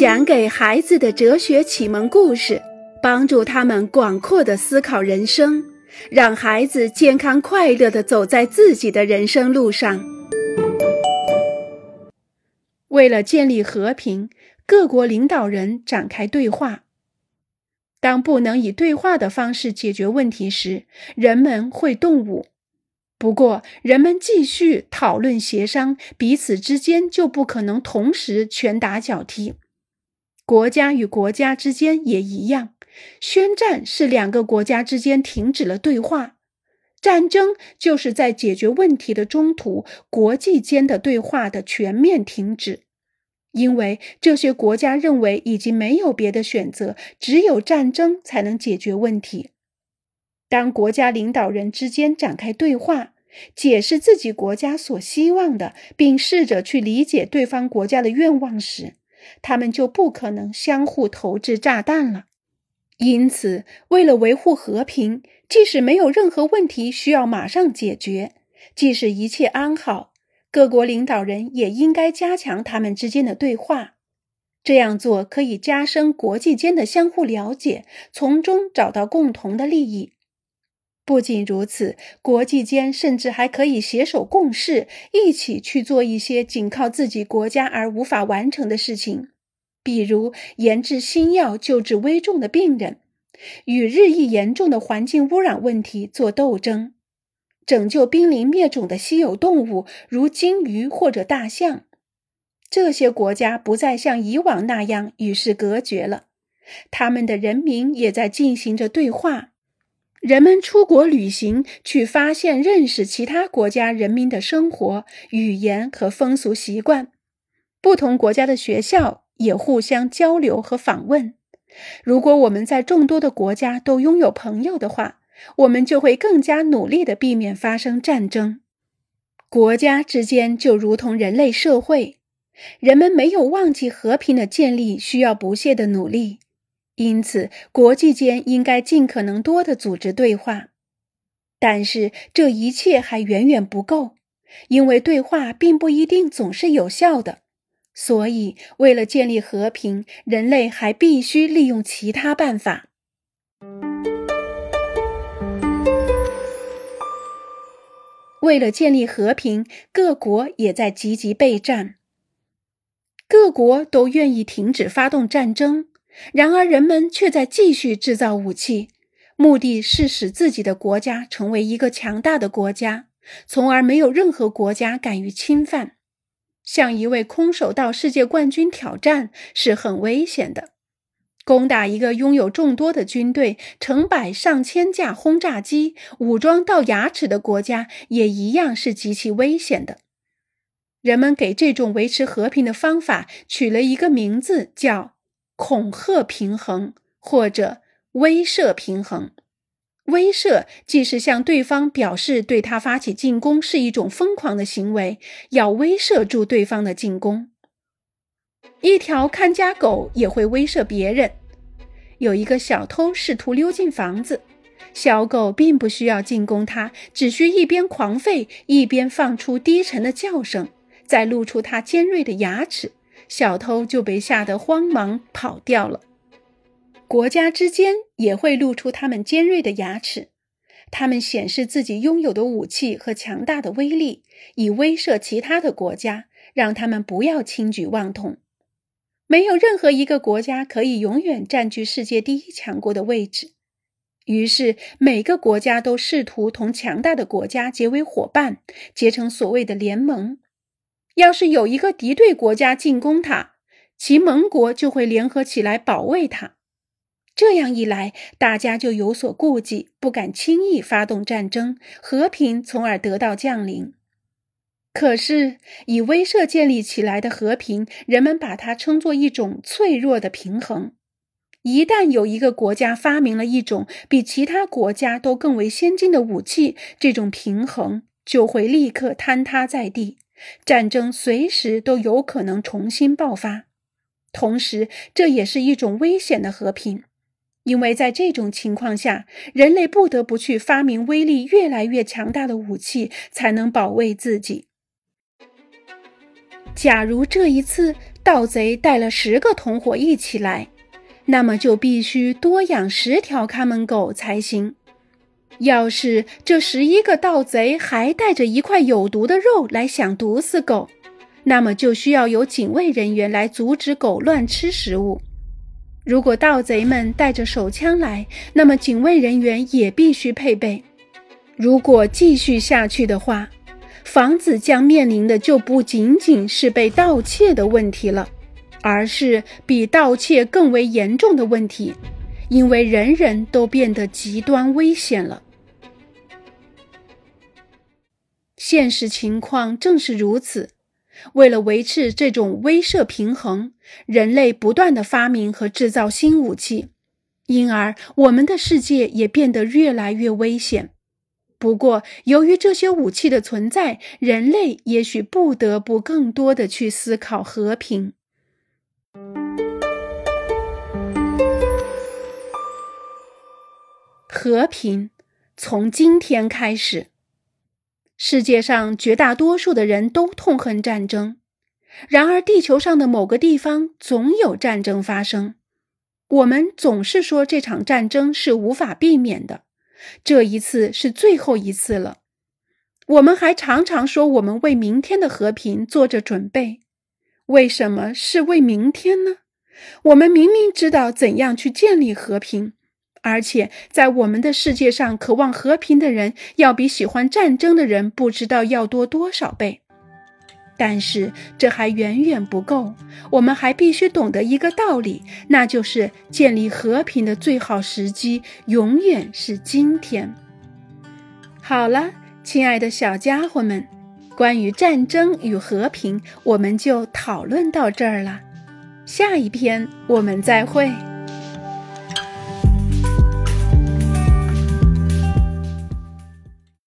讲给孩子的哲学启蒙故事，帮助他们广阔的思考人生，让孩子健康快乐的走在自己的人生路上。为了建立和平，各国领导人展开对话。当不能以对话的方式解决问题时，人们会动武。不过，人们继续讨论协商，彼此之间就不可能同时拳打脚踢。国家与国家之间也一样，宣战是两个国家之间停止了对话，战争就是在解决问题的中途，国际间的对话的全面停止，因为这些国家认为已经没有别的选择，只有战争才能解决问题。当国家领导人之间展开对话，解释自己国家所希望的，并试着去理解对方国家的愿望时，他们就不可能相互投掷炸弹了。因此，为了维护和平，即使没有任何问题需要马上解决，即使一切安好，各国领导人也应该加强他们之间的对话。这样做可以加深国际间的相互了解，从中找到共同的利益。不仅如此，国际间甚至还可以携手共事，一起去做一些仅靠自己国家而无法完成的事情，比如研制新药救治危重的病人，与日益严重的环境污染问题做斗争，拯救濒临灭种的稀有动物，如鲸鱼或者大象。这些国家不再像以往那样与世隔绝了，他们的人民也在进行着对话。人们出国旅行，去发现、认识其他国家人民的生活、语言和风俗习惯。不同国家的学校也互相交流和访问。如果我们在众多的国家都拥有朋友的话，我们就会更加努力地避免发生战争。国家之间就如同人类社会，人们没有忘记和平的建立需要不懈的努力。因此，国际间应该尽可能多的组织对话，但是这一切还远远不够，因为对话并不一定总是有效的。所以，为了建立和平，人类还必须利用其他办法。为了建立和平，各国也在积极备战，各国都愿意停止发动战争。然而，人们却在继续制造武器，目的是使自己的国家成为一个强大的国家，从而没有任何国家敢于侵犯。向一位空手道世界冠军挑战是很危险的，攻打一个拥有众多的军队、成百上千架轰炸机、武装到牙齿的国家也一样是极其危险的。人们给这种维持和平的方法取了一个名字，叫。恐吓平衡或者威慑平衡，威慑既是向对方表示对他发起进攻是一种疯狂的行为，要威慑住对方的进攻。一条看家狗也会威慑别人。有一个小偷试图溜进房子，小狗并不需要进攻他，只需一边狂吠一边放出低沉的叫声，再露出它尖锐的牙齿。小偷就被吓得慌忙跑掉了。国家之间也会露出他们尖锐的牙齿，他们显示自己拥有的武器和强大的威力，以威慑其他的国家，让他们不要轻举妄动。没有任何一个国家可以永远占据世界第一强国的位置，于是每个国家都试图同强大的国家结为伙伴，结成所谓的联盟。要是有一个敌对国家进攻他，其盟国就会联合起来保卫他。这样一来，大家就有所顾忌，不敢轻易发动战争，和平从而得到降临。可是，以威慑建立起来的和平，人们把它称作一种脆弱的平衡。一旦有一个国家发明了一种比其他国家都更为先进的武器，这种平衡就会立刻坍塌在地。战争随时都有可能重新爆发，同时这也是一种危险的和平，因为在这种情况下，人类不得不去发明威力越来越强大的武器，才能保卫自己。假如这一次盗贼带了十个同伙一起来，那么就必须多养十条看门狗才行。要是这十一个盗贼还带着一块有毒的肉来想毒死狗，那么就需要有警卫人员来阻止狗乱吃食物。如果盗贼们带着手枪来，那么警卫人员也必须配备。如果继续下去的话，房子将面临的就不仅仅是被盗窃的问题了，而是比盗窃更为严重的问题，因为人人都变得极端危险了。现实情况正是如此。为了维持这种威慑平衡，人类不断的发明和制造新武器，因而我们的世界也变得越来越危险。不过，由于这些武器的存在，人类也许不得不更多的去思考和平。和平从今天开始。世界上绝大多数的人都痛恨战争，然而地球上的某个地方总有战争发生。我们总是说这场战争是无法避免的，这一次是最后一次了。我们还常常说我们为明天的和平做着准备。为什么是为明天呢？我们明明知道怎样去建立和平。而且，在我们的世界上，渴望和平的人要比喜欢战争的人不知道要多多少倍。但是，这还远远不够。我们还必须懂得一个道理，那就是建立和平的最好时机永远是今天。好了，亲爱的小家伙们，关于战争与和平，我们就讨论到这儿了。下一篇我们再会。